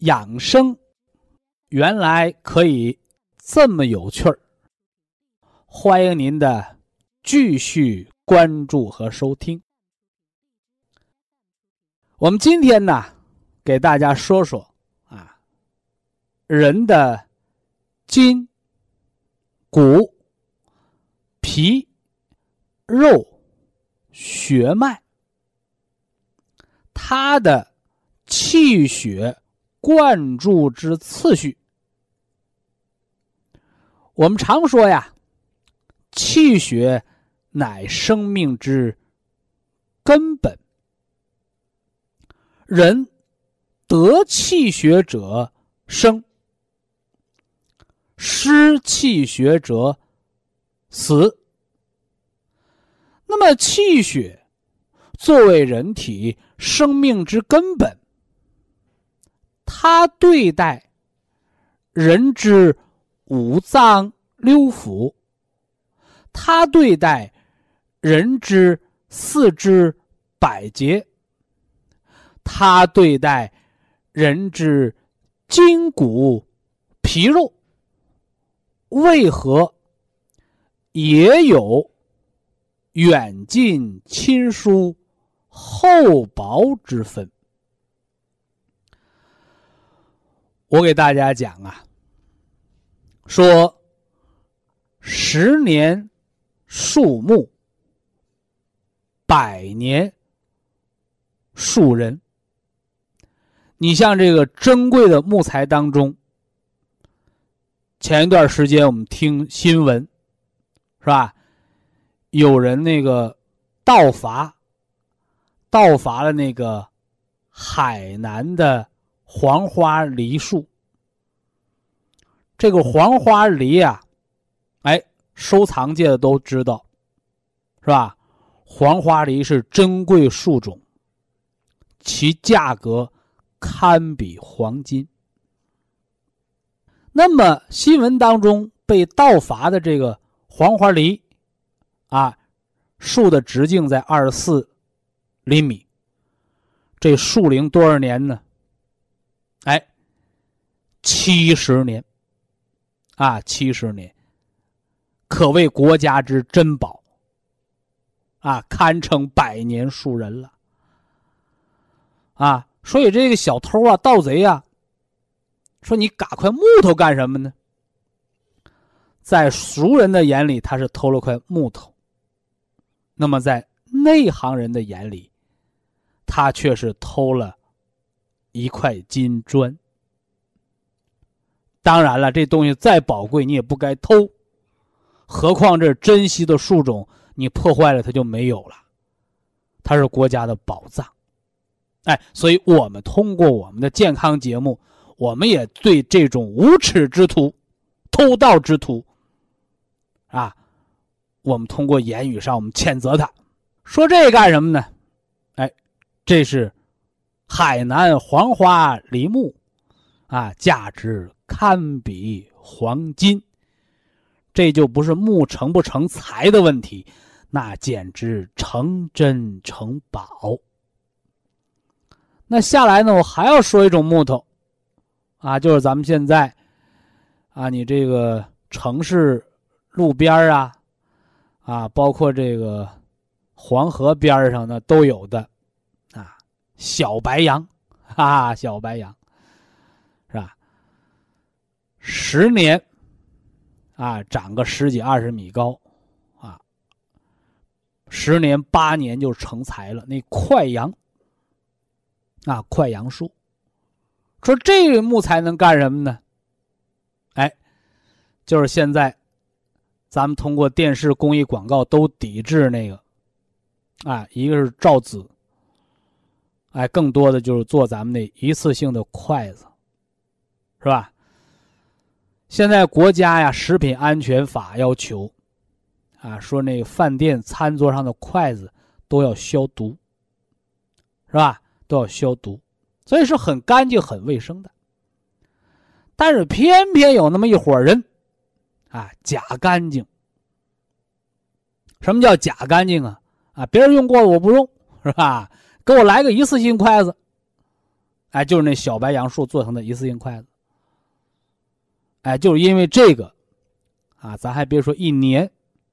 养生原来可以这么有趣儿，欢迎您的继续关注和收听。我们今天呢，给大家说说啊，人的筋、骨、皮、肉、血脉，它的气血灌注之次序。我们常说呀，气血乃生命之根本。人得气血者生，失气血者死。那么，气血作为人体生命之根本，他对待人之五脏六腑，他对待人之四肢百节。他对待人之筋骨皮肉，为何也有远近亲疏厚薄之分？我给大家讲啊，说十年树木，百年树人。你像这个珍贵的木材当中，前一段时间我们听新闻，是吧？有人那个盗伐，盗伐了那个海南的黄花梨树。这个黄花梨啊，哎，收藏界的都知道，是吧？黄花梨是珍贵树种，其价格。堪比黄金。那么新闻当中被盗伐的这个黄花梨，啊，树的直径在二十四厘米，这树龄多少年呢？七十年，啊，七十年，可谓国家之珍宝，啊，堪称百年树人了，啊。所以这个小偷啊、盗贼啊，说你嘎块木头干什么呢？在熟人的眼里，他是偷了块木头；那么在内行人的眼里，他却是偷了一块金砖。当然了，这东西再宝贵，你也不该偷。何况这珍稀的树种，你破坏了，它就没有了。它是国家的宝藏。哎，所以我们通过我们的健康节目，我们也对这种无耻之徒、偷盗之徒，啊，我们通过言语上我们谴责他，说这干什么呢？哎，这是海南黄花梨木，啊，价值堪比黄金，这就不是木成不成材的问题，那简直成真成宝。那下来呢？我还要说一种木头，啊，就是咱们现在，啊，你这个城市路边啊，啊，包括这个黄河边上的都有的，啊，小白杨，哈，小白杨，十年啊长个十几二十米高，啊，十年八年就成材了。那快杨啊，快杨树，说这个木材能干什么呢？哎，就是现在咱们通过电视、公益广告都抵制那个，啊，一个是造纸。哎，更多的就是做咱们那一次性的筷子，是吧？现在国家呀，食品安全法要求，啊，说那饭店餐桌上的筷子都要消毒，是吧？都要消毒，所以是很干净、很卫生的。但是偏偏有那么一伙人，啊，假干净。什么叫假干净啊？啊，别人用过了我不用，是吧？给我来个一次性筷子，哎，就是那小白杨树做成的一次性筷子，哎，就是因为这个，啊，咱还别说一年，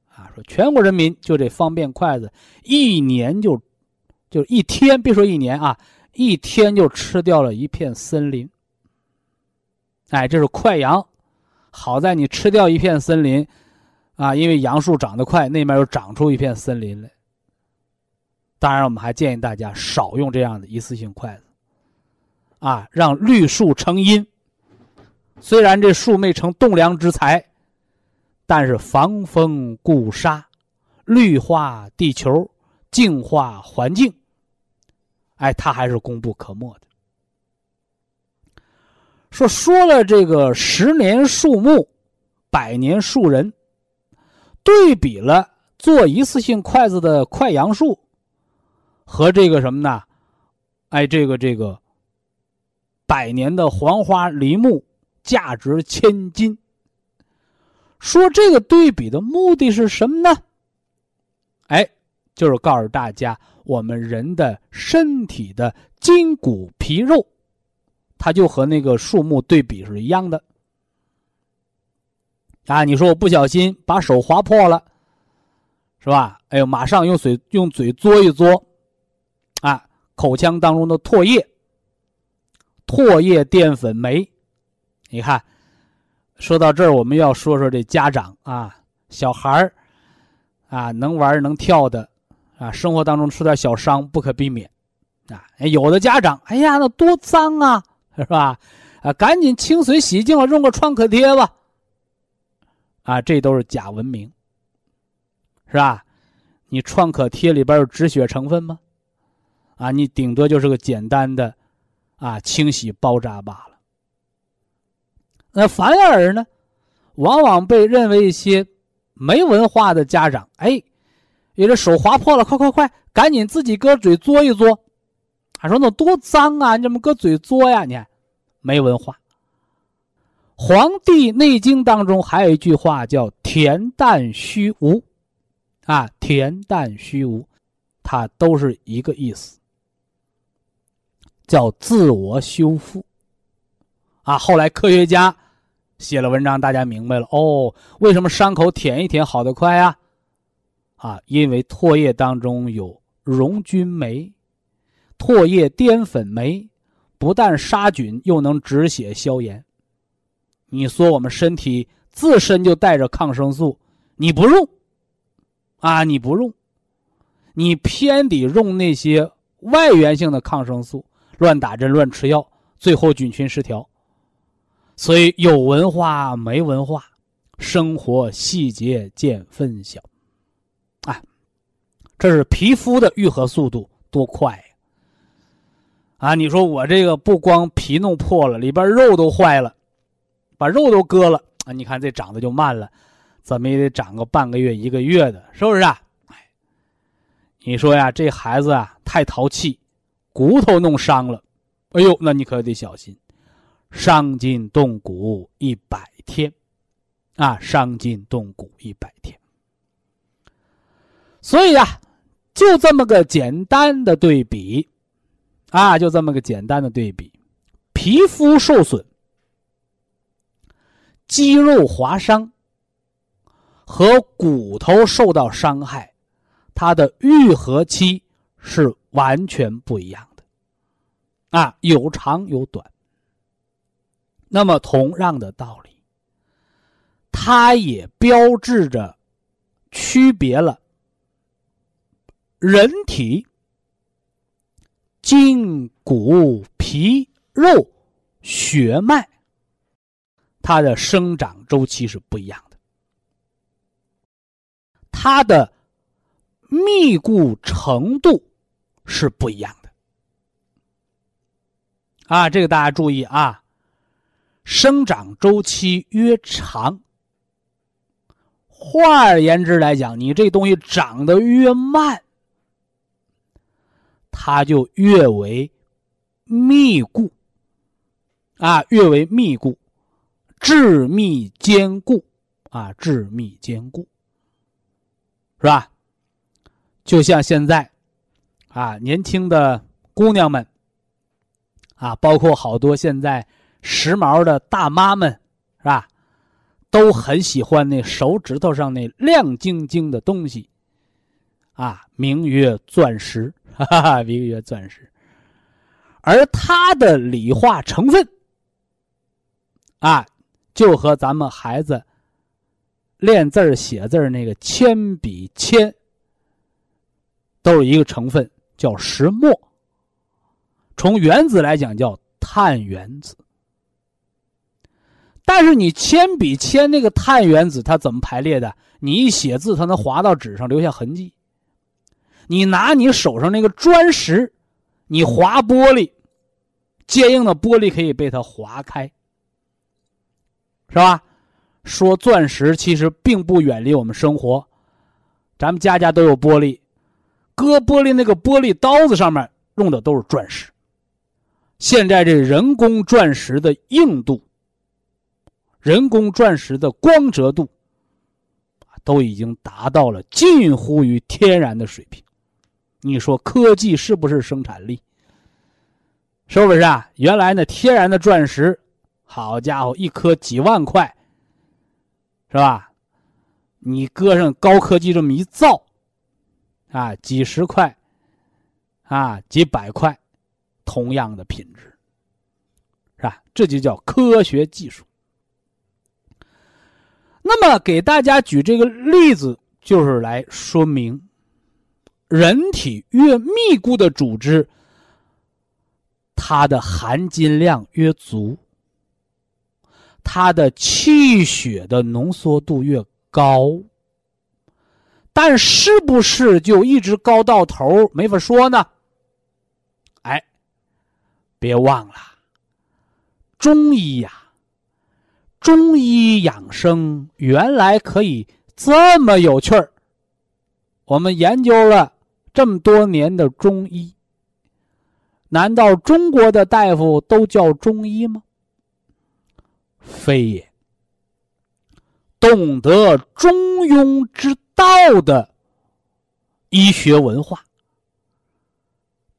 啊，说全国人民就这方便筷子，一年就，就一天，别说一年啊，一天就吃掉了一片森林，哎，这是快杨，好在你吃掉一片森林，啊，因为杨树长得快，那边又长出一片森林来。当然，我们还建议大家少用这样的一次性筷子，啊，让绿树成荫。虽然这树没成栋梁之材，但是防风固沙，绿化地球，净化环境，哎，它还是功不可没的。说说了这个十年树木，百年树人，对比了做一次性筷子的快杨树。和这个什么呢？哎，这个这个百年的黄花梨木，价值千金。说这个对比的目的是什么呢？哎，就是告诉大家，我们人的身体的筋骨皮肉，它就和那个树木对比是一样的。啊，你说我不小心把手划破了，是吧？哎呦，马上用水用嘴嘬一嘬。啊，口腔当中的唾液，唾液淀粉酶，你看，说到这儿，我们要说说这家长啊，小孩儿啊，能玩能跳的啊，生活当中出点小伤不可避免啊。有的家长，哎呀，那多脏啊，是吧？啊，赶紧清水洗净了，用个创可贴吧。啊，这都是假文明，是吧？你创可贴里边有止血成分吗？啊，你顶多就是个简单的，啊，清洗包扎罢了。那反而呢，往往被认为一些没文化的家长，哎，你这手划破了，快快快，赶紧自己搁嘴嘬一嘬。还说那多脏啊，你怎么搁嘴嘬呀？你看，没文化。《黄帝内经》当中还有一句话叫“恬淡虚无”，啊，恬淡虚无，它都是一个意思。叫自我修复，啊，后来科学家写了文章，大家明白了哦，为什么伤口舔一舔好得快啊？啊，因为唾液当中有溶菌酶，唾液淀粉酶，不但杀菌，又能止血消炎。你说我们身体自身就带着抗生素，你不用，啊，你不用，你偏得用那些外源性的抗生素。乱打针、乱吃药，最后菌群失调。所以有文化没文化，生活细节见分晓。啊，这是皮肤的愈合速度多快呀！啊，你说我这个不光皮弄破了，里边肉都坏了，把肉都割了啊！你看这长得就慢了，怎么也得长个半个月、一个月的，是不是啊？哎，你说呀，这孩子啊，太淘气。骨头弄伤了，哎呦，那你可得小心，伤筋动骨一百天，啊，伤筋动骨一百天。所以啊，就这么个简单的对比，啊，就这么个简单的对比，皮肤受损、肌肉划伤和骨头受到伤害，它的愈合期是。完全不一样的，啊，有长有短。那么同样的道理，它也标志着区别了人体筋骨皮肉血脉它的生长周期是不一样的，它的密固程度是不一样的。啊，这个大家注意啊，生长周期越长，换而言之来讲，你这东西长得越慢，它就越为密固，啊，越为密固，致密坚固，啊，致密坚固，是吧？就像现在，啊，年轻的姑娘们。啊，包括好多现在时髦的大妈们，是吧？都很喜欢那手指头上那亮晶晶的东西，啊，名曰钻石，哈哈，名曰钻石。而它的理化成分，啊，就和咱们孩子练字写字那个铅笔铅，都是一个成分，叫石墨。从原子来讲叫碳原子，但是你铅笔铅那个碳原子它怎么排列的？你一写字，它能划到纸上留下痕迹。你拿你手上那个砖石，你划玻璃，坚硬的玻璃可以被它划开，是吧？说钻石其实并不远离我们生活，咱们家家都有玻璃，割玻璃那个玻璃刀子上面用的都是钻石。现在这人工钻石的硬度、人工钻石的光泽度，都已经达到了近乎于天然的水平。你说科技是不是生产力？是不是啊？原来那天然的钻石，好家伙，一颗几万块，是吧？你搁上高科技这么一造，啊，几十块，啊，几百块。同样的品质，是吧？这就叫科学技术。那么，给大家举这个例子，就是来说明，人体越密固的组织，它的含金量越足，它的气血的浓缩度越高。但是不是就一直高到头？没法说呢。哎别忘了，中医呀，中医养生原来可以这么有趣儿。我们研究了这么多年的中医，难道中国的大夫都叫中医吗？非也。懂得中庸之道的医学文化。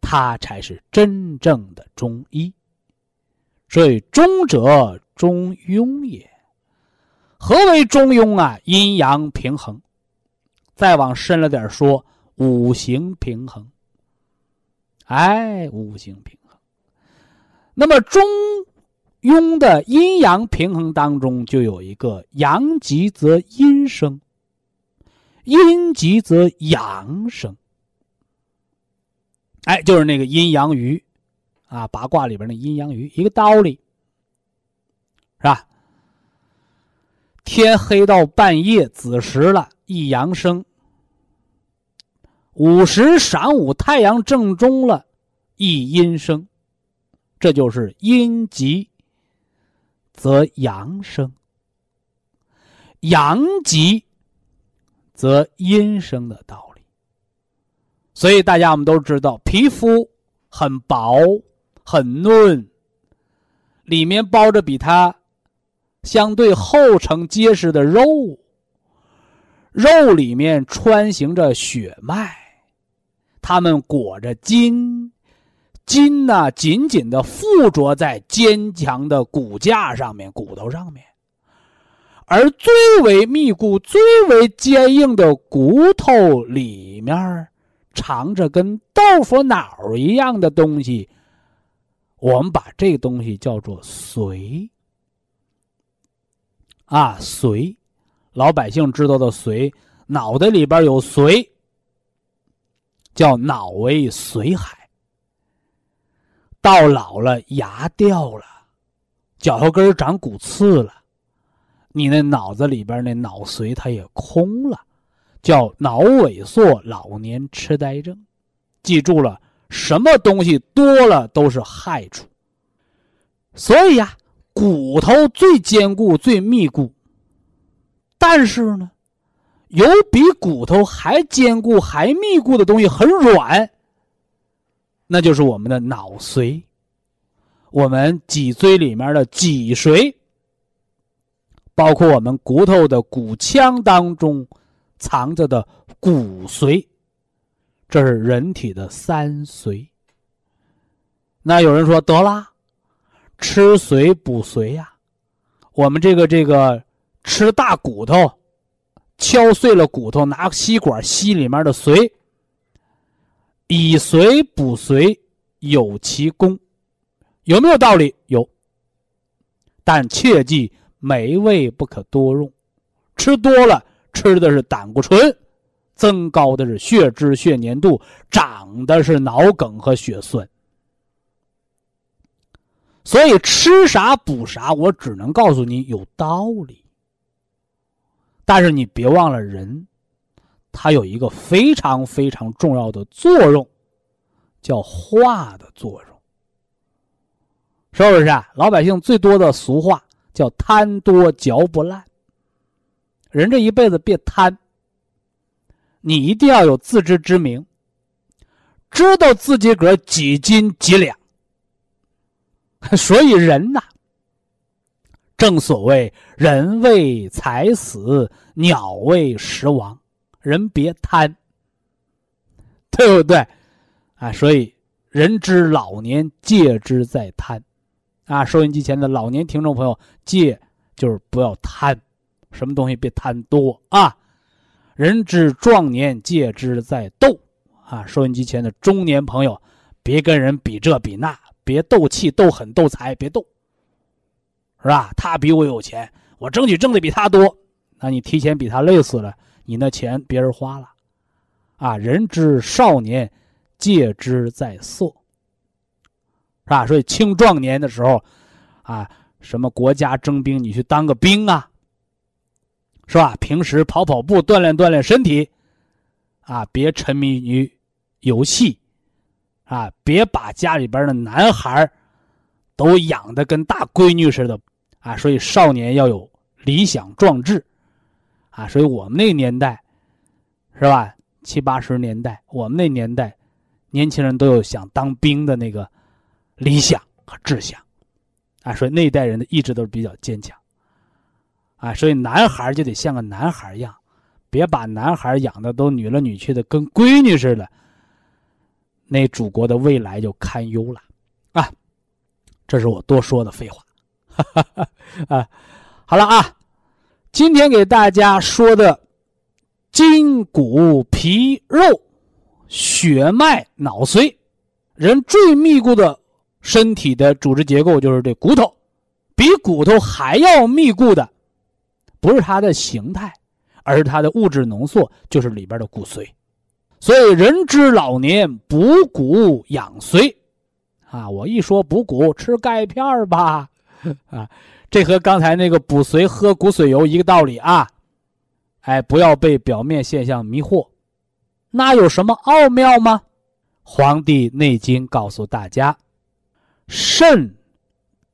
他才是真正的中医，所以中者中庸也。何为中庸啊？阴阳平衡。再往深了点说，五行平衡。哎，五行平衡。那么中庸的阴阳平衡当中，就有一个阳极则阴生，阴极则阳生。哎，就是那个阴阳鱼，啊，八卦里边那阴阳鱼，一个道理，是吧？天黑到半夜子时了，一阳生；午时晌午太阳正中了，一阴生。这就是阴极则阳生，阳极则阴生的道理。所以大家我们都知道，皮肤很薄、很嫩，里面包着比它相对厚成结实的肉，肉里面穿行着血脉，它们裹着筋，筋呢紧紧的附着在坚强的骨架上面、骨头上面，而最为密固、最为坚硬的骨头里面。藏着跟豆腐脑一样的东西，我们把这东西叫做髓。啊，髓老百姓知道的髓，脑袋里边有髓，叫脑为髓海。到老了，牙掉了，脚后跟长骨刺了，你那脑子里边那脑髓它也空了，叫脑萎缩、老年痴呆症。记住了，什么东西多了都是害处。所以呀，骨头最坚固、最密固。但是呢，有比骨头还坚固、还密固的东西，很软。那就是我们的脑髓，我们脊椎里面的脊髓，包括我们骨头的骨腔当中藏着的骨髓，这是人体的三髓。那有人说得啦，吃髓补髓呀，我们这个这个吃大骨头，敲碎了骨头，拿吸管吸里面的髓。以髓补髓有其功，有没有道理？有。但切记美味不可多用，吃多了吃的是胆固醇，增高的是血脂、血粘度，长的是脑梗和血栓。所以吃啥补啥，我只能告诉你有道理。但是你别忘了人。他有一个非常非常重要的作用，叫化的作用，是不是啊？老百姓最多的俗话叫“贪多嚼不烂”。人这一辈子别贪，你一定要有自知之明，知道自己个几斤几两。所以人呐，正所谓“人为财死，鸟为食亡”。人别贪，对不对？啊，所以人之老年戒之在贪，啊，收音机前的老年听众朋友，戒就是不要贪，什么东西别贪多啊。人之壮年戒之在斗，啊，收音机前的中年朋友，别跟人比这比那，别斗气、斗狠、斗财，别斗，是吧？他比我有钱，我争取挣的比他多，那你提前比他累死了。你那钱别人花了，啊！人之少年，戒之在色，是吧？所以青壮年的时候，啊，什么国家征兵，你去当个兵啊，是吧？平时跑跑步，锻炼锻炼身体，啊，别沉迷于游戏，啊，别把家里边的男孩都养的跟大闺女似的，啊！所以少年要有理想壮志。啊，所以我们那个年代，是吧？七八十年代，我们那年代，年轻人都有想当兵的那个理想和志向，啊，所以那一代人的意志都是比较坚强。啊，所以男孩就得像个男孩一样，别把男孩养的都女了女去的，跟闺女似的，那祖国的未来就堪忧了。啊，这是我多说的废话。哈哈哈啊，好了啊。今天给大家说的筋骨皮肉血脉脑髓，人最密固的身体的组织结构就是这骨头，比骨头还要密固的，不是它的形态，而是它的物质浓缩，就是里边的骨髓。所以人之老年补骨养髓，啊，我一说补骨，吃钙片吧，啊。这和刚才那个补髓喝骨髓油一个道理啊，哎，不要被表面现象迷惑，那有什么奥妙吗？《黄帝内经》告诉大家：肾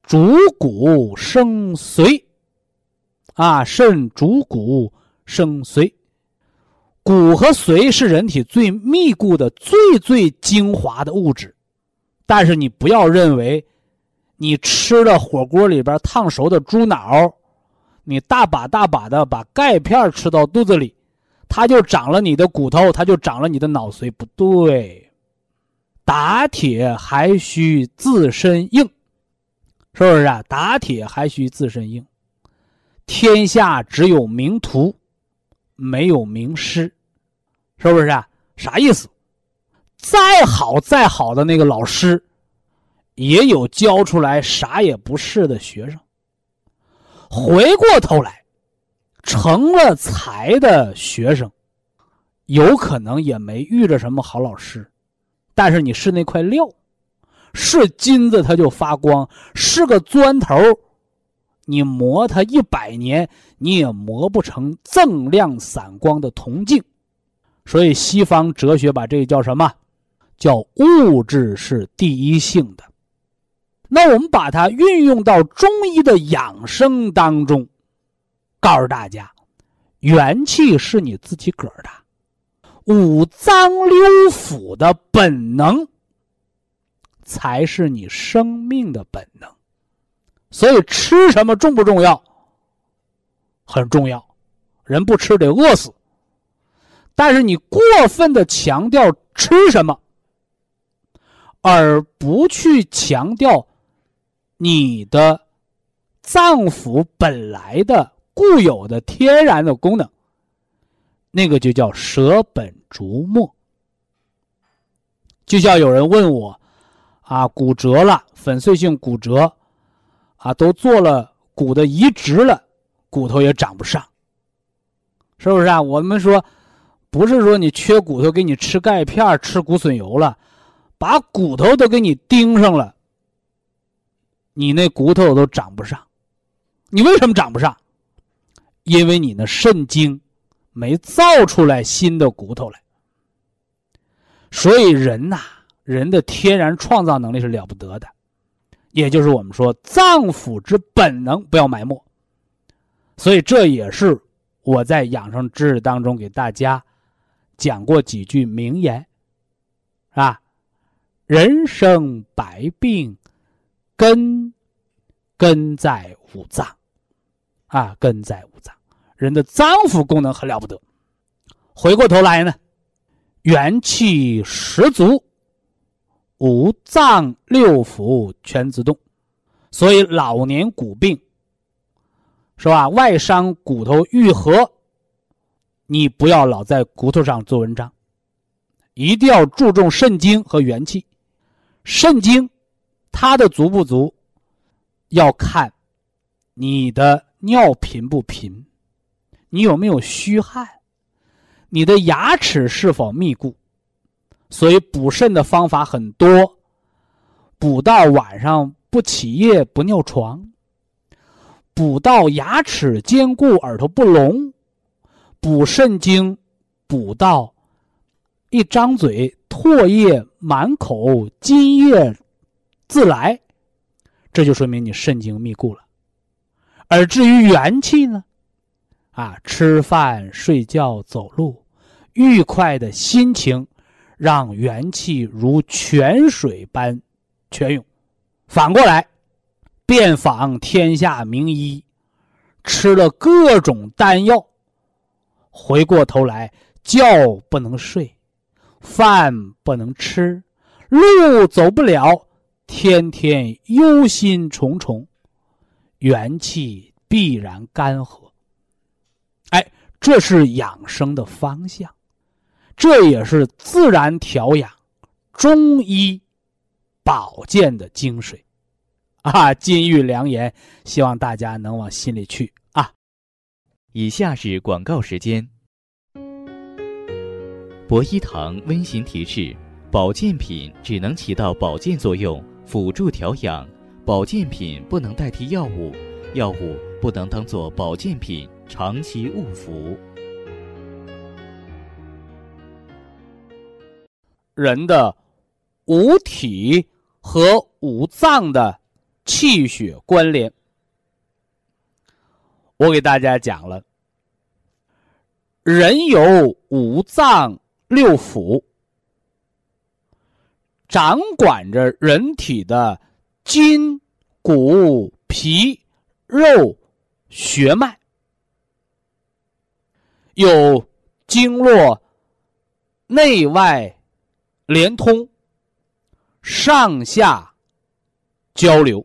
主骨生髓，啊，肾主骨生髓，骨和髓是人体最密固的、最最精华的物质，但是你不要认为。你吃了火锅里边烫熟的猪脑，你大把大把的把钙片吃到肚子里，它就长了你的骨头，它就长了你的脑髓，不对。打铁还需自身硬，是不是啊？打铁还需自身硬。天下只有名徒，没有名师，是不是啊？啥意思？再好再好的那个老师。也有教出来啥也不是的学生。回过头来，成了才的学生，有可能也没遇着什么好老师，但是你是那块料，是金子它就发光，是个砖头，你磨它一百年，你也磨不成锃亮散光的铜镜。所以西方哲学把这个叫什么？叫物质是第一性的。那我们把它运用到中医的养生当中，告诉大家，元气是你自己个儿的，五脏六腑的本能才是你生命的本能。所以吃什么重不重要？很重要，人不吃得饿死。但是你过分的强调吃什么，而不去强调。你的脏腑本来的固有的天然的功能，那个就叫舍本逐末。就像有人问我，啊，骨折了，粉碎性骨折，啊，都做了骨的移植了，骨头也长不上，是不是啊？我们说，不是说你缺骨头给你吃钙片、吃骨髓油了，把骨头都给你钉上了。你那骨头都长不上，你为什么长不上？因为你那肾精没造出来新的骨头来。所以人呐，人的天然创造能力是了不得的，也就是我们说脏腑之本能不要埋没。所以这也是我在养生知识当中给大家讲过几句名言，啊？人生百病。根，根在五脏，啊，根在五脏。人的脏腑功能很了不得。回过头来呢，元气十足，五脏六腑全自动。所以老年骨病，是吧？外伤骨头愈合，你不要老在骨头上做文章，一定要注重肾精和元气，肾精。它的足不足，要看你的尿频不频，你有没有虚汗，你的牙齿是否密固。所以补肾的方法很多，补到晚上不起夜不尿床，补到牙齿坚固耳朵不聋，补肾精，补到一张嘴唾液满口津液。自来，这就说明你肾精密固了。而至于元气呢，啊，吃饭、睡觉、走路，愉快的心情，让元气如泉水般泉涌。反过来，遍访天下名医，吃了各种丹药，回过头来觉不能睡，饭不能吃，路走不了。天天忧心忡忡，元气必然干涸。哎，这是养生的方向，这也是自然调养、中医保健的精髓啊！金玉良言，希望大家能往心里去啊。以下是广告时间。博一堂温馨提示：保健品只能起到保健作用。辅助调养，保健品不能代替药物，药物不能当做保健品长期误服。人的五体和五脏的气血关联，我给大家讲了。人有五脏六腑。掌管着人体的筋、骨、皮、肉、血脉，有经络内外连通、上下交流，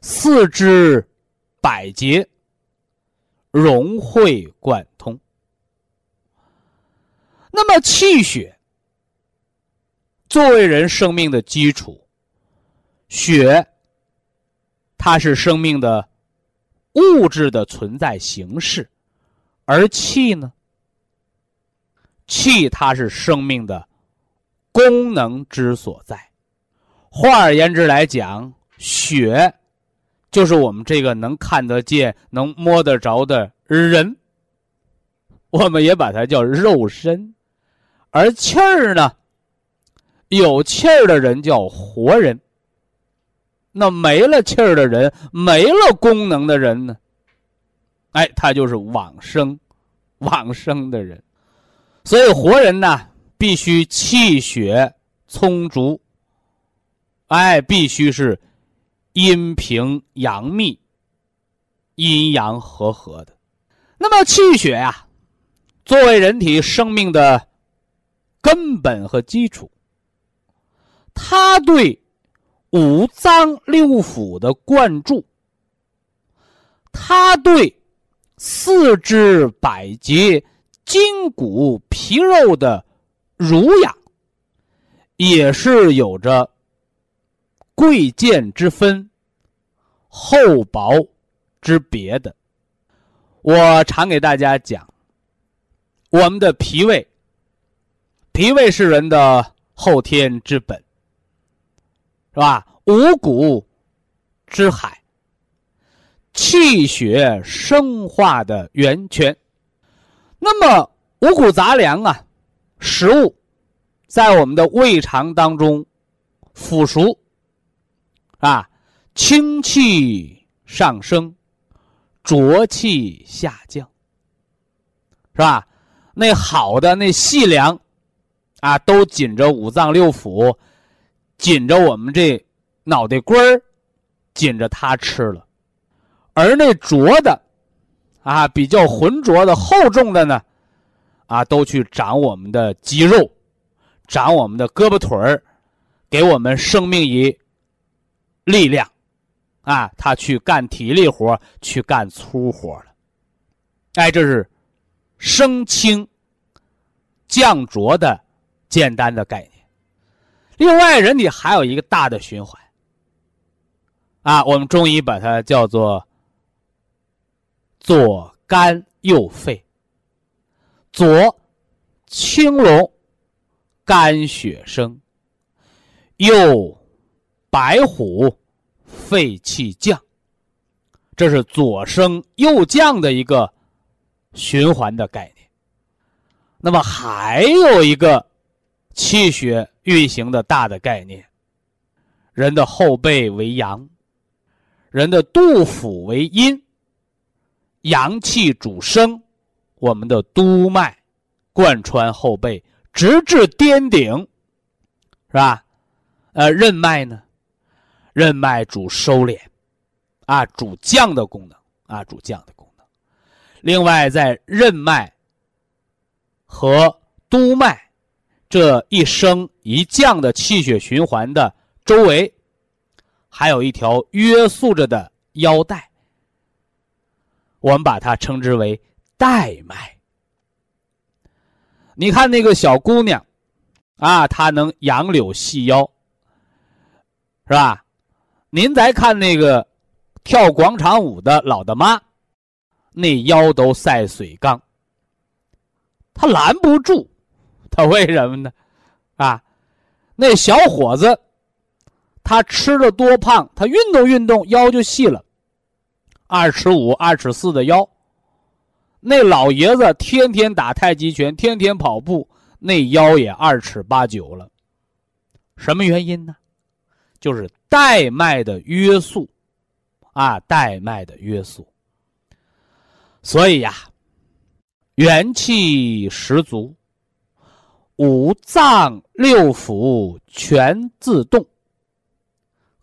四肢百节融会贯通。那么气血。作为人生命的基础，血，它是生命的物质的存在形式，而气呢？气它是生命的功能之所在。换而言之来讲，血就是我们这个能看得见、能摸得着的人，我们也把它叫肉身。而气儿呢，有气儿的人叫活人。那没了气儿的人，没了功能的人呢？哎，他就是往生、往生的人。所以活人呢，必须气血充足，哎，必须是阴平阳密、阴阳和合的。那么气血呀，作为人体生命的根本和基础，它对。五脏六腑的灌注，它对四肢百节、筋骨皮肉的儒雅，也是有着贵贱之分、厚薄之别的。我常给大家讲，我们的脾胃，脾胃是人的后天之本。是吧？五谷之海，气血生化的源泉。那么五谷杂粮啊，食物在我们的胃肠当中腐熟，啊，清气上升，浊气下降，是吧？那好的那细粮啊，都紧着五脏六腑。紧着我们这脑袋瓜儿，紧着它吃了，而那浊的，啊，比较浑浊的、厚重的呢，啊，都去长我们的肌肉，长我们的胳膊腿儿，给我们生命以力量，啊，他去干体力活，去干粗活了。哎，这是升清降浊的简单的概念。另外，人体还有一个大的循环，啊，我们中医把它叫做左肝右肺，左青龙，肝血生；右白虎，肺气降。这是左升右降的一个循环的概念。那么还有一个气血。运行的大的概念，人的后背为阳，人的肚腹为阴，阳气主升，我们的督脉贯穿后背，直至颠顶，是吧？呃，任脉呢？任脉主收敛，啊，主降的功能，啊，主降的功能。另外，在任脉和督脉。这一升一降的气血循环的周围，还有一条约束着的腰带，我们把它称之为代脉。你看那个小姑娘，啊，她能杨柳细腰，是吧？您再看那个跳广场舞的老大妈，那腰都赛水缸，她拦不住。他为什么呢？啊，那小伙子，他吃的多胖，他运动运动腰就细了，二尺五、二尺四的腰。那老爷子天天打太极拳，天天跑步，那腰也二尺八九了。什么原因呢？就是带脉的约束，啊，带脉的约束。所以呀，元气十足。五脏六腑全自动，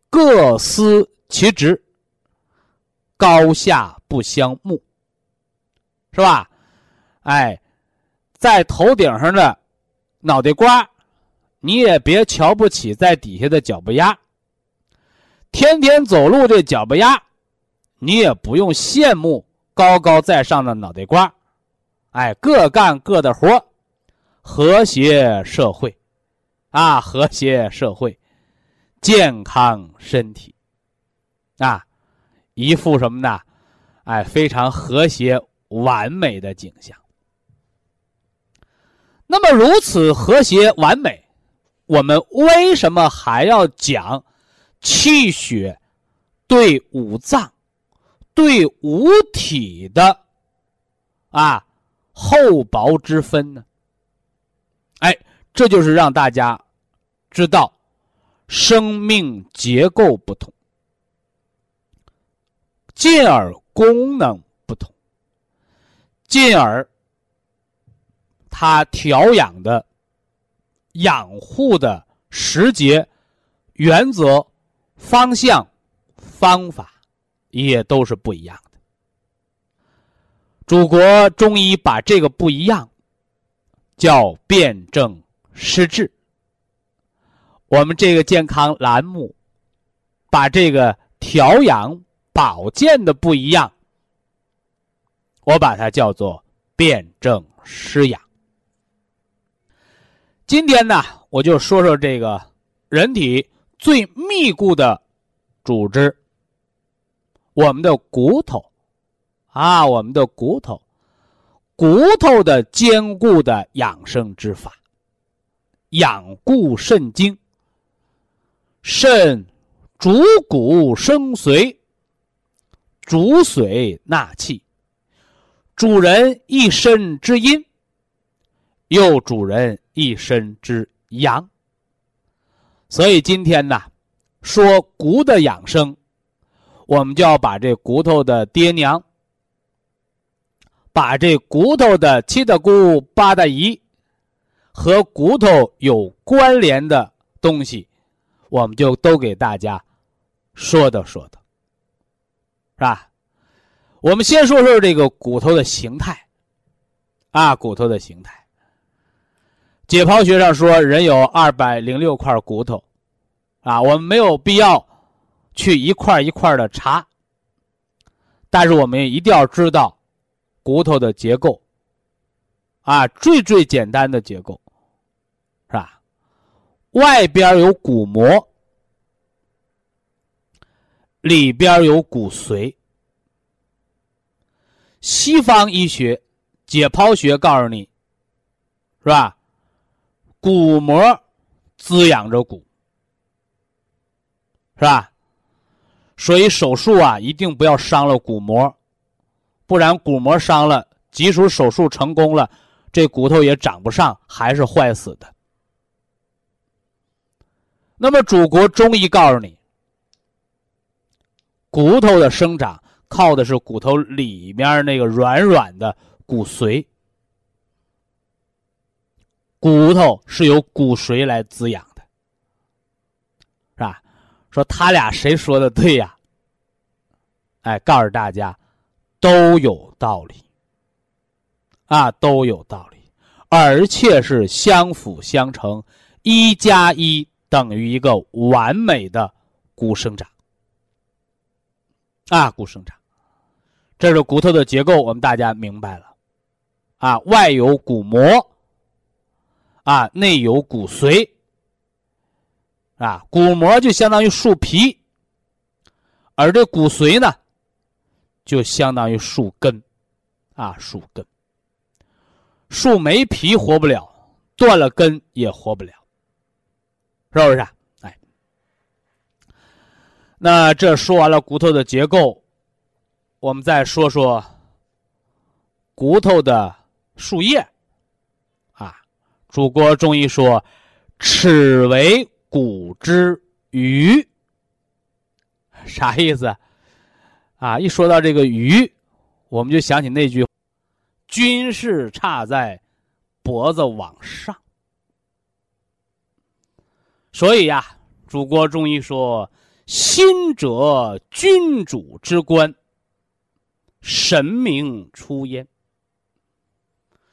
各司其职，高下不相慕，是吧？哎，在头顶上的脑袋瓜，你也别瞧不起在底下的脚巴丫。天天走路这脚巴丫，你也不用羡慕高高在上的脑袋瓜。哎，各干各的活和谐社会，啊，和谐社会，健康身体，啊，一副什么呢？哎，非常和谐完美的景象。那么如此和谐完美，我们为什么还要讲气血对五脏、对五体的啊厚薄之分呢？哎，这就是让大家知道生命结构不同，进而功能，进而。他调养的、养护的时节、原则、方向、方法，也都是不一样的。祖国中医把这个不一样叫辨证施治。我们这个健康栏目把这个调养保健的不一样，我把它叫做辩证施养。今天呢，我就说说这个人体最密固的组织——我们的骨头啊，我们的骨头，骨头的坚固的养生之法。养固肾精，肾主骨生髓，主髓纳气，主人一身之阴，又主人。一身之阳，所以今天呢，说骨的养生，我们就要把这骨头的爹娘，把这骨头的七大姑八大姨和骨头有关联的东西，我们就都给大家说道说道，是吧？我们先说说这个骨头的形态，啊，骨头的形态。解剖学上说，人有二百零六块骨头，啊，我们没有必要去一块一块的查，但是我们一定要知道骨头的结构，啊，最最简单的结构，是吧？外边有骨膜，里边有骨髓。西方医学解剖学告诉你，是吧？骨膜滋养着骨，是吧？所以手术啊，一定不要伤了骨膜，不然骨膜伤了，即使手术成功了，这骨头也长不上，还是坏死的。那么，祖国中医告诉你，骨头的生长靠的是骨头里面那个软软的骨髓。骨头是由骨髓来滋养的，是吧？说他俩谁说的对呀？哎，告诉大家，都有道理，啊，都有道理，而且是相辅相成，一加一等于一个完美的骨生长，啊，骨生长，这是骨头的结构，我们大家明白了，啊，外有骨膜。啊，内有骨髓，啊，骨膜就相当于树皮，而这骨髓呢，就相当于树根，啊，树根。树没皮活不了，断了根也活不了，是不是？哎，那这说完了骨头的结构，我们再说说骨头的树叶。祖国中医说：“齿为骨之余。”啥意思？啊，一说到这个余，我们就想起那句：“军事差在脖子往上。”所以呀，祖国中医说：“心者，君主之官，神明出焉。”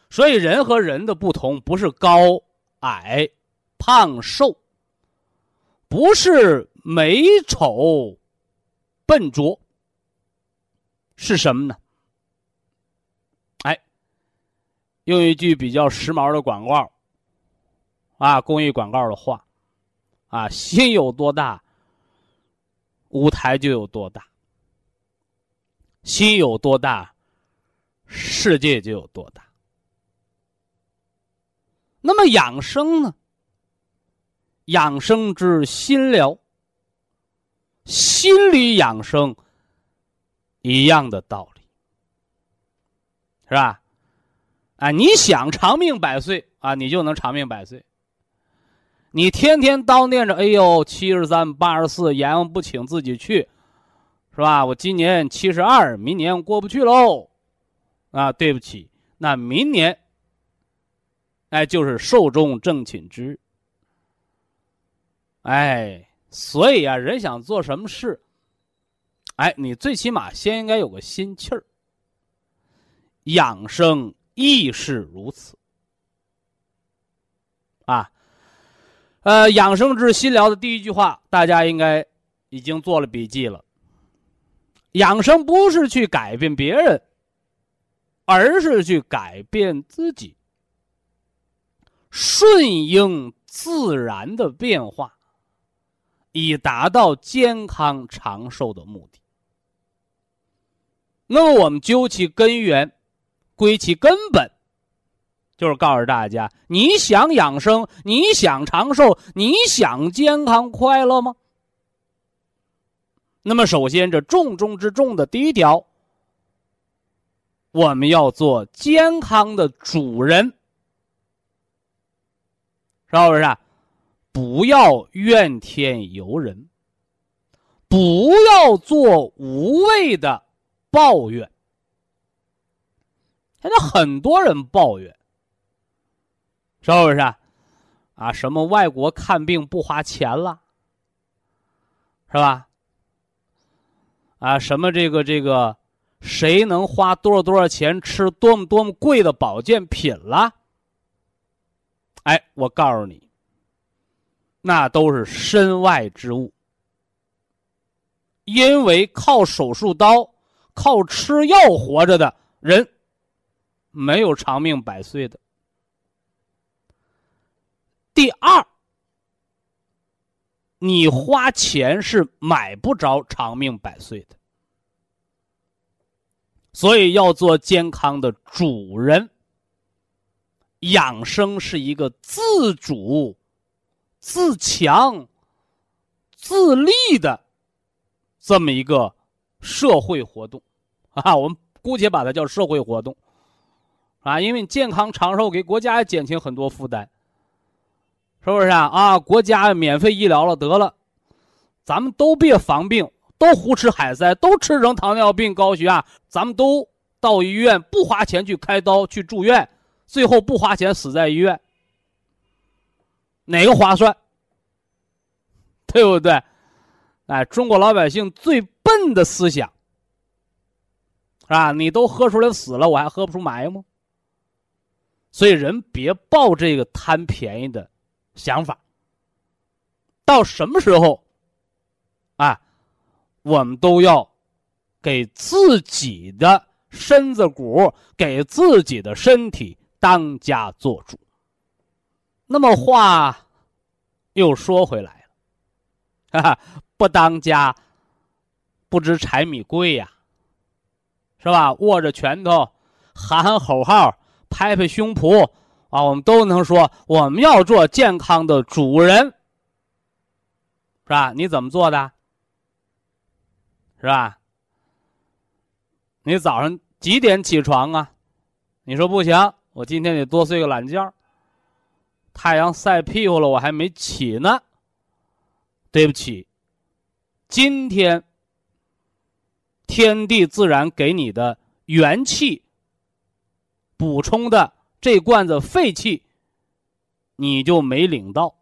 所以，人和人的不同，不是高矮、胖瘦，不是美丑、笨拙，是什么呢？哎，用一句比较时髦的广告，啊，公益广告的话，啊，心有多大，舞台就有多大。心有多大，世界就有多大。那么养生呢？养生之心疗，心理养生一样的道理，是吧？啊，你想长命百岁啊，你就能长命百岁。你天天叨念着，哎呦，七十三、八十四，阎王不请自己去，是吧？我今年七十二，明年过不去喽，啊，对不起，那明年，哎，就是寿终正寝之日。哎，所以啊，人想做什么事，哎，你最起码先应该有个心气儿。养生亦是如此，啊。呃，养生之心疗的第一句话，大家应该已经做了笔记了。养生不是去改变别人，而是去改变自己，顺应自然的变化，以达到健康长寿的目的。那么，我们究其根源，归其根本。就是告诉大家，你想养生，你想长寿，你想健康快乐吗？那么，首先这重中之重的第一条，我们要做健康的主人，是不是？不要怨天尤人，不要做无谓的抱怨。现在很多人抱怨。是不是啊？什么外国看病不花钱了，是吧？啊，什么这个这个，谁能花多少多少钱吃多么多么贵的保健品了？哎，我告诉你，那都是身外之物。因为靠手术刀、靠吃药活着的人，没有长命百岁的。第二，你花钱是买不着长命百岁的，所以要做健康的主人。养生是一个自主、自强、自立的这么一个社会活动 啊，我们姑且把它叫社会活动啊，因为健康长寿给国家减轻很多负担。是不是啊？啊，国家免费医疗了，得了，咱们都别防病，都胡吃海塞，都吃成糖尿病、高血压，咱们都到医院不花钱去开刀去住院，最后不花钱死在医院，哪个划算？对不对？哎，中国老百姓最笨的思想，是吧？你都喝出来死了，我还喝不出埋吗？所以人别抱这个贪便宜的。想法到什么时候啊？我们都要给自己的身子骨、给自己的身体当家做主。那么话又说回来了，哈哈，不当家不知柴米贵呀，是吧？握着拳头喊喊口号，拍拍胸脯。啊，我们都能说我们要做健康的主人，是吧？你怎么做的？是吧？你早上几点起床啊？你说不行，我今天得多睡个懒觉。太阳晒屁股了，我还没起呢。对不起，今天天地自然给你的元气补充的。这罐子废弃，你就没领到，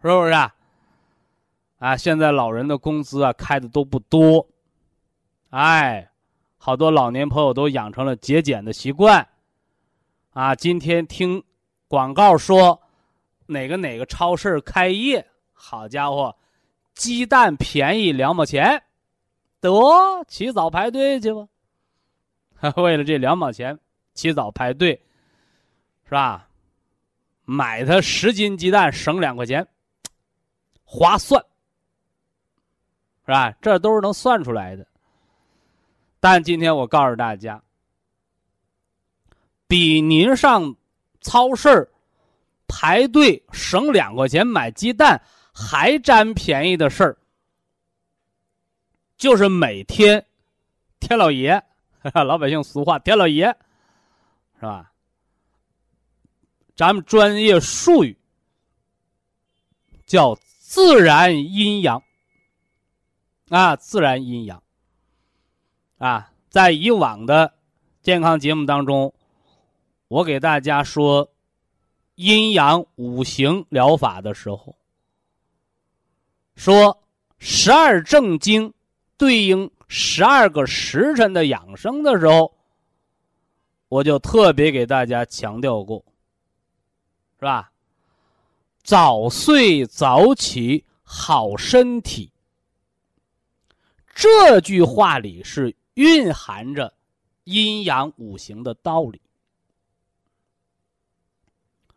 是不是啊？啊，现在老人的工资啊开的都不多，哎，好多老年朋友都养成了节俭的习惯，啊，今天听广告说哪个哪个超市开业，好家伙，鸡蛋便宜两毛钱，得起早排队去吧，为了这两毛钱。起早排队，是吧？买它十斤鸡蛋省两块钱，划算，是吧？这都是能算出来的。但今天我告诉大家，比您上超市排队省两块钱买鸡蛋还占便宜的事儿，就是每天天老爷，老百姓俗话天老爷，是吧？咱们专业术语叫自然阴阳啊，自然阴阳啊，在以往的健康节目当中，我给大家说阴阳五行疗法的时候，说十二正经对应十二个时辰的养生的时候，我就特别给大家强调过。是吧？早睡早起好身体。这句话里是蕴含着阴阳五行的道理。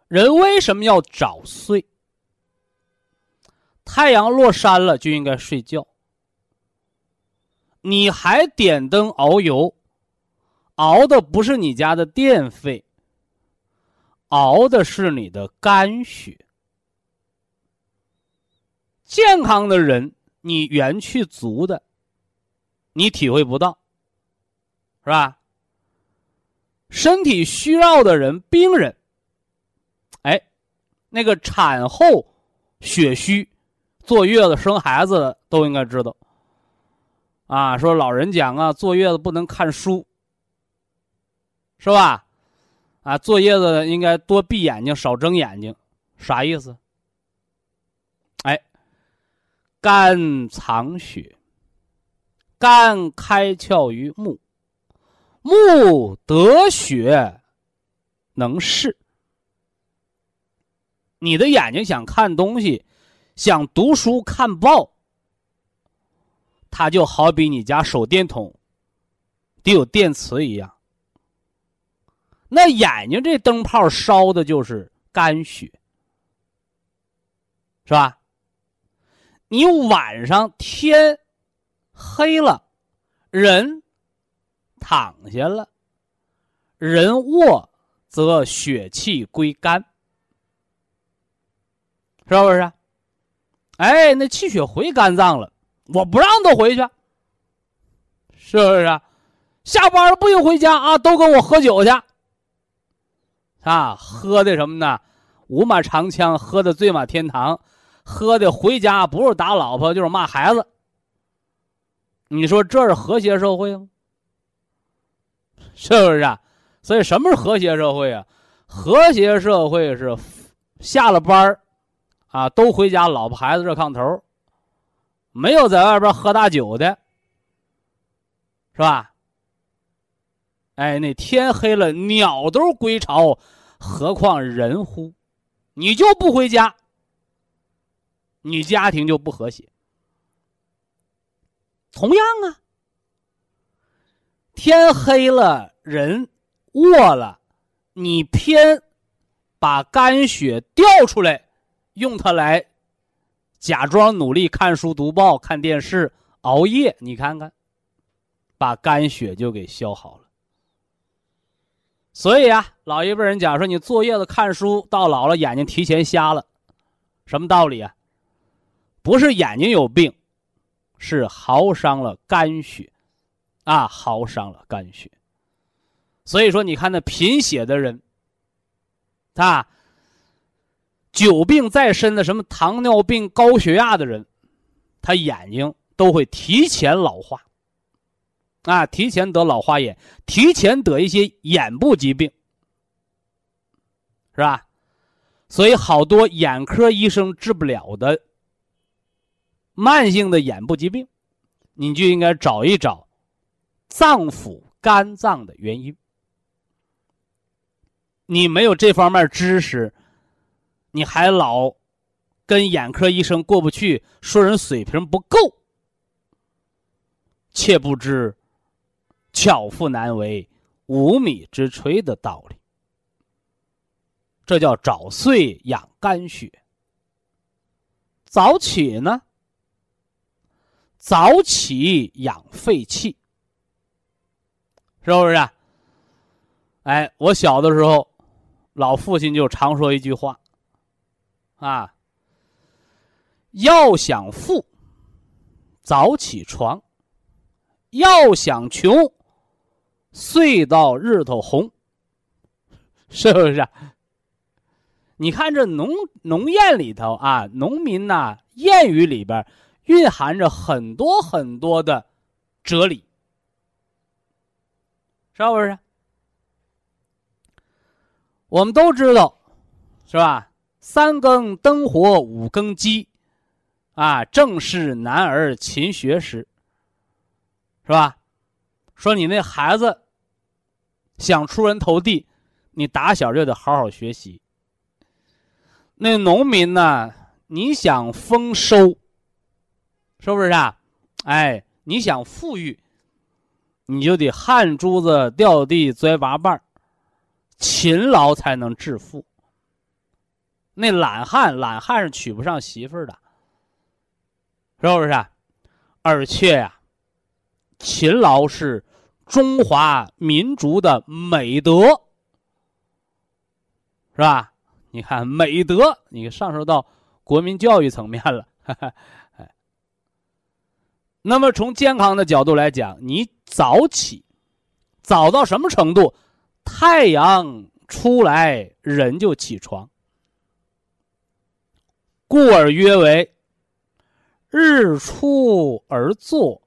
人为什么要早睡？太阳落山了就应该睡觉。你还点灯熬油，熬的不是你家的电费。熬的是你的肝血，健康的人，你元气足的，你体会不到，是吧？身体虚弱的人，病人，哎，那个产后血虚、坐月子生孩子的都应该知道。啊，说老人讲啊，坐月子不能看书，是吧？啊，坐月子应该多闭眼睛，少睁眼睛，啥意思？哎，肝藏血，肝开窍于目，目得血能视。你的眼睛想看东西，想读书看报，它就好比你家手电筒得有电池一样。那眼睛这灯泡烧的就是肝血，是吧？你晚上天黑了，人躺下了，人卧则血气归肝，是不是？哎，那气血回肝脏了，我不让他回去，是不是？下班了不行回家啊，都跟我喝酒去。啊，喝的什么呢？五马长枪，喝的醉马天堂，喝的回家不是打老婆就是骂孩子。你说这是和谐社会吗？是不是啊？所以什么是和谐社会啊？和谐社会是下了班啊，都回家，老婆孩子热炕头，没有在外边喝大酒的，是吧？哎，那天黑了，鸟都归巢，何况人乎？你就不回家，你家庭就不和谐。同样啊，天黑了，人卧了，你偏把肝血调出来，用它来假装努力看书、读报、看电视、熬夜，你看看，把肝血就给消耗了。所以啊，老一辈人讲说，你坐月子看书，到老了眼睛提前瞎了，什么道理啊？不是眼睛有病，是耗伤了肝血，啊，耗伤了肝血。所以说，你看那贫血的人，啊，久病在身的，什么糖尿病、高血压的人，他眼睛都会提前老化。啊，提前得老花眼，提前得一些眼部疾病，是吧？所以好多眼科医生治不了的慢性的眼部疾病，你就应该找一找脏腑肝脏的原因。你没有这方面知识，你还老跟眼科医生过不去，说人水平不够，切不知。巧妇难为无米之炊的道理，这叫早睡养肝血。早起呢？早起养肺气。是不是？啊哎，我小的时候，老父亲就常说一句话，啊，要想富，早起床；要想穷，睡到日头红。是不是？你看这农农谚里头啊，农民呐，谚语里边蕴含着很多很多的哲理，是不是？我们都知道，是吧？三更灯火五更鸡，啊，正是男儿勤学时，是吧？说你那孩子想出人头地。你打小就得好好学习。那农民呢？你想丰收，是不是啊？哎，你想富裕，你就得汗珠子掉地栽八瓣勤劳才能致富。那懒汉，懒汉是娶不上媳妇儿的，是不是？啊？而且呀，勤劳是中华民族的美德。是吧？你看美德，你上升到国民教育层面了。哎，那么从健康的角度来讲，你早起，早到什么程度？太阳出来，人就起床。故而曰为：日出而作，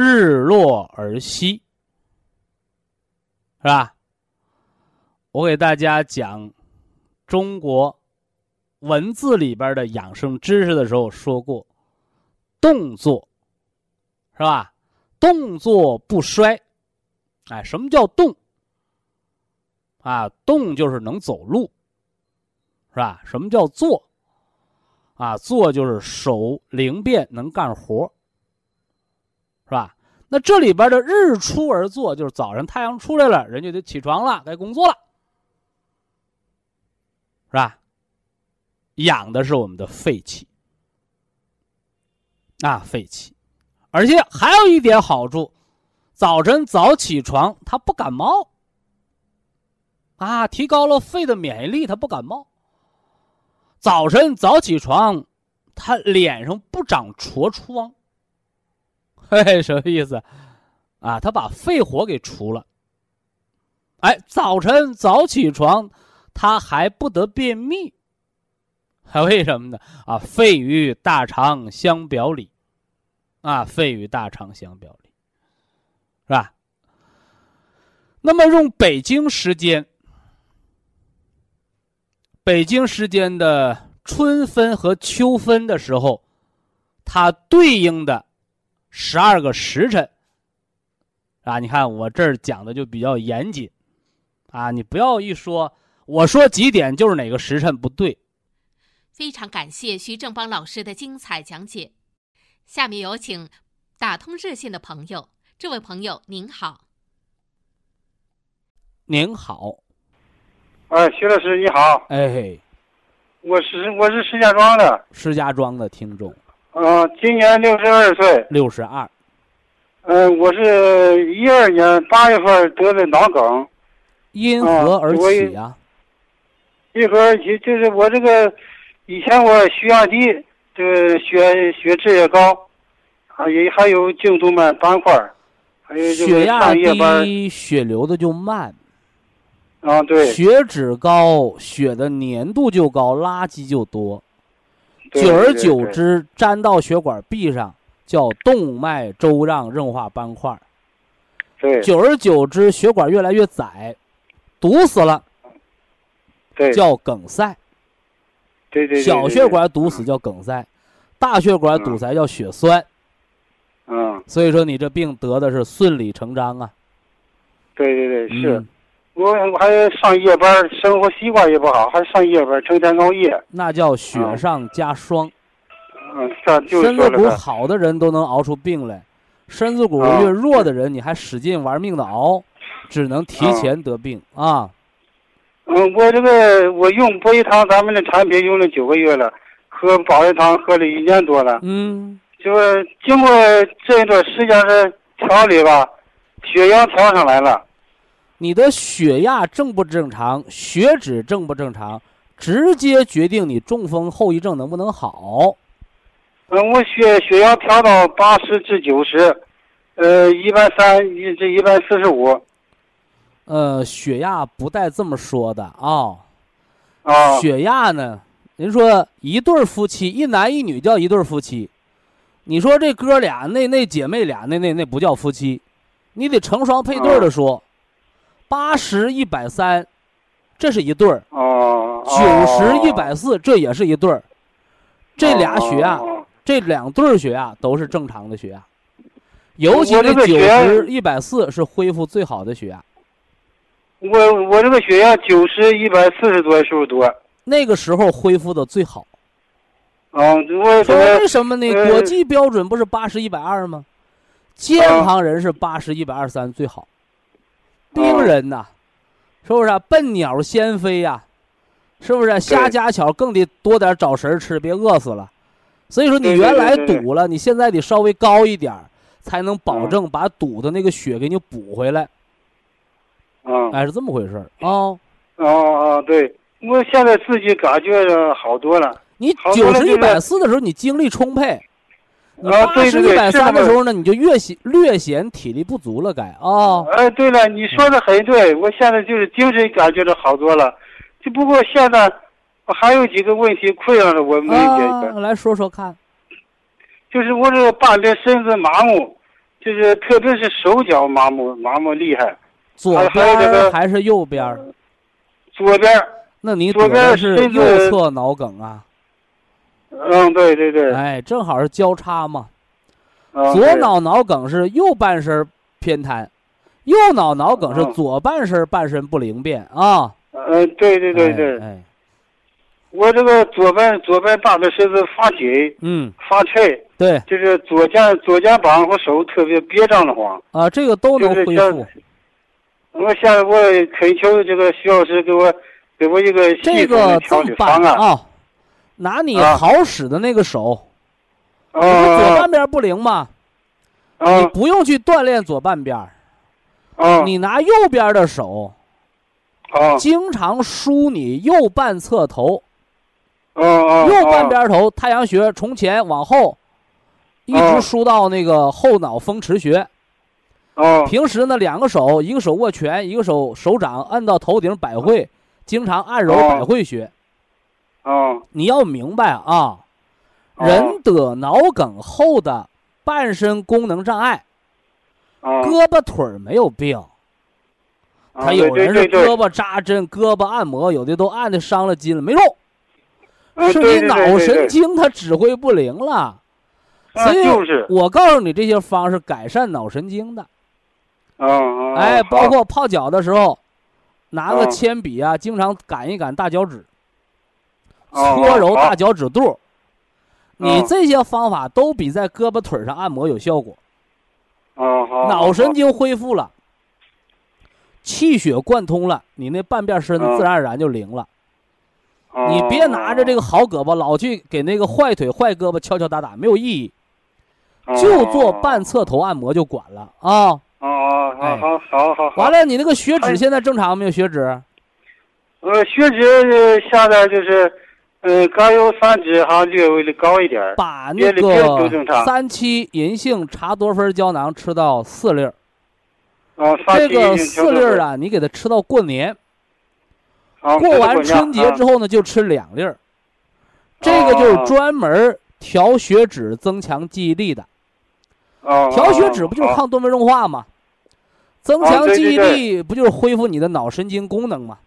日落而息，是吧？我给大家讲中国文字里边的养生知识的时候说过，动作是吧？动作不衰。哎，什么叫动？啊，动就是能走路，是吧？什么叫坐？啊，坐就是手灵便，能干活，是吧？那这里边的日出而作，就是早上太阳出来了，人就得起床了，该工作了。是吧？养的是我们的肺气，啊，肺气，而且还有一点好处，早晨早起床，他不感冒，啊，提高了肺的免疫力，他不感冒。早晨早起床，他脸上不长痤疮，嘿 嘿，什么意思？啊，他把肺火给除了。哎，早晨早起床。他还不得便秘，还 为什么呢？啊，肺与大肠相表里，啊，肺与大肠相表里，是吧？那么用北京时间，北京时间的春分和秋分的时候，它对应的十二个时辰，啊，你看我这儿讲的就比较严谨，啊，你不要一说。我说几点就是哪个时辰不对。非常感谢徐正邦老师的精彩讲解。下面有请打通热线的朋友。这位朋友您好。您好。哎，徐老师你好。哎。我是我是石家庄的。石家庄的听众。嗯，今年六十二岁。六十二。嗯，我是一二年八月份得的脑梗。因何而起呀？因何而起就是我这个，以前我血压低，这个血血脂也高，还也还有颈动脉斑块，还有这个上夜班。低，血流的就慢。啊，对。血脂高，血的粘度就高，垃圾就多。久而久之，粘到血管壁上，叫动脉粥样硬化斑块。对。久而久之，血管越来越窄，堵死了。对叫梗塞，对对，小血管堵死叫梗塞，大血管堵塞叫血栓。嗯，所以说你这病得的是顺理成章啊。对对对，是，我我还上夜班，生活习惯也不好，还上夜班，成天熬夜。那叫雪上加霜。嗯，这就身子骨好的人都能熬出病来，身子骨越弱的人，你还使劲玩命的熬，只能提前得病啊。嗯，我这个我用博益堂咱们的产品用了九个月了，喝保益堂喝了一年多了。嗯，就是经过这一段时间的调理吧，血压调上来了。你的血压正不正常，血脂正不正常，直接决定你中风后遗症能不能好。嗯，我血血压调到八十至九十，呃，一百三一至一百四十五。呃，血压不带这么说的啊。啊。血压呢？您说一对夫妻，一男一女叫一对夫妻，你说这哥俩那那姐妹俩那那那不叫夫妻，你得成双配对的说。八十一百三，这是一对儿。哦。九十一百四，这也是一对儿。这俩血压，这两对儿血压都是正常的血压。尤其这九十一百四是恢复最好的血压。我我这个血压九十一百四十多的时候多。那个时候恢复的最好。啊，我说为什么呢？国际标准不是八十一百二吗？健康人是八十一百二三最好。病人呐，是不是笨鸟先飞呀？是不是瞎家巧更得多点找食吃，别饿死了。所以说你原来堵了，你现在得稍微高一点，才能保证把堵的那个血给你补回来。啊，哎，是这么回事儿啊。哦哦，对，我现在自己感觉好多了。你九十一百四的时候，你精力充沛。你八十一百三的时候呢，你就越显略显体力不足了，该啊。哎，对了，你说的很对，我现在就是精神感觉到好多了，就不过现在我还有几个问题困扰着我没解决。来说说看。就是我这个半边身子麻木，就是特别是手脚麻木，麻木厉害。左边还是右边？左边。那你左边是右侧脑梗啊？嗯，对对对，哎，正好是交叉嘛。左脑脑梗是右半身偏瘫，右脑脑梗是左半身半身不灵便啊。嗯，对对对对。哎，我这个左半左半大的身子发紧，嗯，发沉。对，就是左肩左肩膀和手特别憋胀的慌。啊，这个都能恢复。我现在我恳求这个徐老师给我给我一个系统的调理方案啊。拿你好使的那个手，你左半边不灵吗？你不用去锻炼左半边你拿右边的手，经常梳你右半侧头，右半边头太阳穴从前往后，一直梳到那个后脑风池穴。平时呢，两个手，一个手握拳，一个手手掌按到头顶百会，经常按揉百会穴。哦，你要明白啊，人得脑梗后的半身功能障碍，胳膊腿儿没有病，他有人是胳膊扎针、胳膊按摩，有的都按的伤了筋了，没用，是你脑神经它指挥不灵了。所以，我告诉你这些方是改善脑神经的。哎，包括泡脚的时候，拿个铅笔啊，经常擀一擀大脚趾。搓揉大脚趾肚，你这些方法都比在胳膊腿上按摩有效果。脑神经恢复了，气血贯通了，你那半边身子自然而然就灵了。你别拿着这个好胳膊老去给那个坏腿坏胳膊敲敲打打，没有意义。就做半侧头按摩就管了啊。哦哦，好好好好。完了，你那个血脂现在正常没有？血脂？呃，血脂现在就是。嗯，甘油三酯还略微的高一点把那个三七银杏茶多酚胶囊吃到四粒儿。啊，这个四粒儿啊，你给它吃到过年。过完春节之后呢，就吃两粒儿。这个就是专门调血脂、增强记忆力的。调血脂不就是抗多酶硬化吗？增强记忆力不就是恢复你的脑神经功能吗？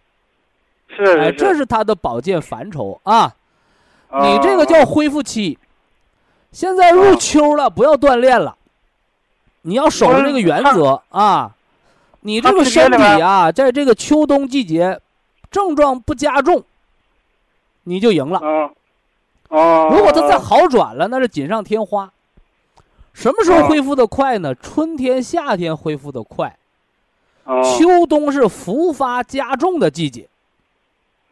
是，哎，这是他的保健范畴啊！你这个叫恢复期。现在入秋了，不要锻炼了，你要守着这个原则啊！你这个身体啊，在这个秋冬季节，症状不加重，你就赢了。哦，如果它再好转了，那是锦上添花。什么时候恢复的快呢？春天、夏天恢复的快。秋冬是复发加重的季节。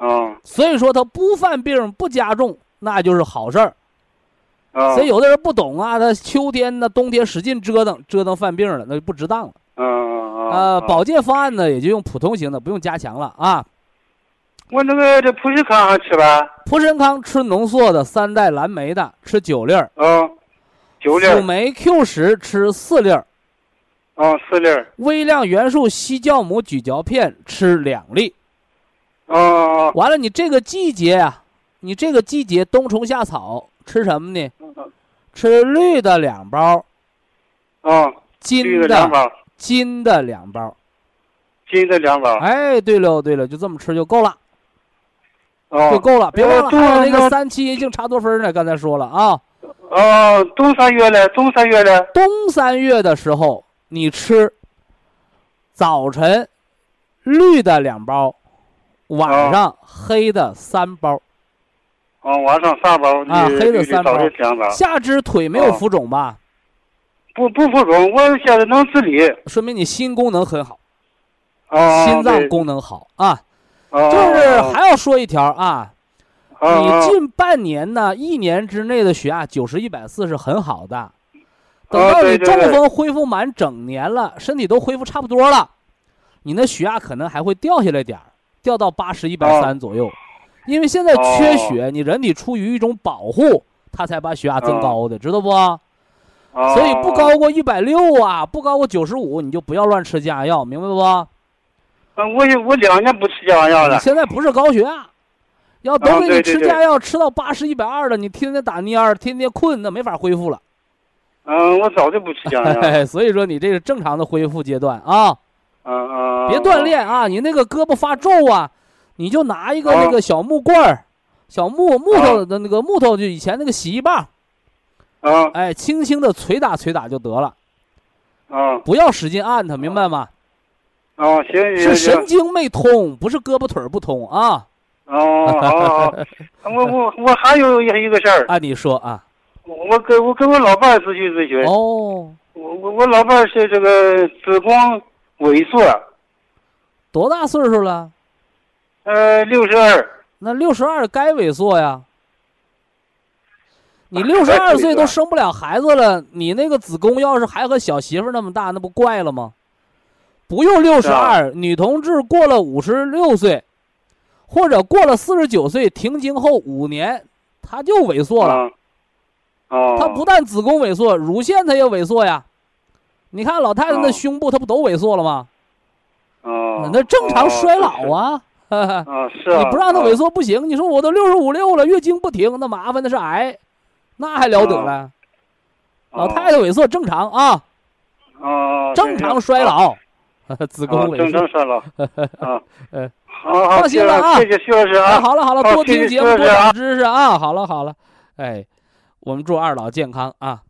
啊，所以说他不犯病不加重，那就是好事儿。啊，所以有的人不懂啊，他秋天呢、冬天使劲折腾，折腾犯病了，那就不值当了。嗯呃，保健方案呢，也就用普通型的，不用加强了啊。我那个这普参康还吃吧？普参康吃浓缩的，三代蓝莓的吃九粒儿。嗯，九粒儿。辅酶 Q 十吃四粒儿。哦，四粒儿。微量元素硒酵母咀嚼片吃两粒。哦。完了，你这个季节啊，你这个季节冬虫夏草吃什么呢？吃绿的两包。哦。金的两包。金的两包。金的两包。哎，对了对了，就这么吃就够了。就够了，别忘了还有那个三七银杏茶多酚呢。刚才说了啊。哦，冬三月嘞，冬三月嘞。冬三月的时候，你吃早晨绿的两包，晚上黑的三包。哦，晚上三包啊，黑的三包。下肢腿没有浮肿吧？不不浮肿，我现在能自理。说明你心功能很好。哦。心脏功能好啊。就是还要说一条啊，你近半年呢，一年之内的血压九十一百四是很好的，等到你中风恢复满整年了，身体都恢复差不多了，你那血压可能还会掉下来点儿，掉到八十一百三左右，因为现在缺血，你人体出于一种保护，它才把血压增高的，知道不？所以不高过一百六啊，不高过九十五，你就不要乱吃降压药，明白不？嗯，我我两年不吃降压药了。现在不是高血压，要都给你吃降压药，吃到八十一百二了，你天天打蔫儿，天天困，那没法恢复了。嗯，我早就不吃降压药。所以说你这是正常的恢复阶段啊。嗯嗯。别锻炼啊！你那个胳膊发皱啊，你就拿一个那个小木棍儿，小木木头的那个木头，就以前那个洗衣棒。啊。哎，轻轻的捶打捶打就得了。啊。不要使劲按它，明白吗？哦，行行行是神经没通，不是胳膊腿不通啊。哦，好，我我我还有一个事儿啊，你说啊。我跟我跟我老伴儿咨询咨询。哦。我我我老伴儿是这个子宫萎缩。多大岁数了？呃，六十二。那六十二该萎缩呀。你六十二岁都生不了孩子了，你那个子宫要是还和小媳妇那么大，那不怪了吗？不用六十二，女同志过了五十六岁，或者过了四十九岁停经后五年，她就萎缩了。哦，她不但子宫萎缩，乳腺它也萎缩呀。你看老太太那胸部，她不都萎缩了吗？哦，那正常衰老啊。啊，是啊。你不让她萎缩不行。你说我都六十五六了，月经不停，那麻烦的是癌，那还了得了？老太太萎缩正常啊。哦，正常衰老。子宫萎缩，正常衰老 啊，呃，好，放心了啊，谢谢徐老师啊。好了好了，多听节目，多长知识啊。好了好了，哎，我们祝二老健康啊。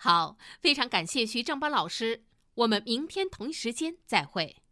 好，非常感谢徐正邦老师，我们明天同一时间再会。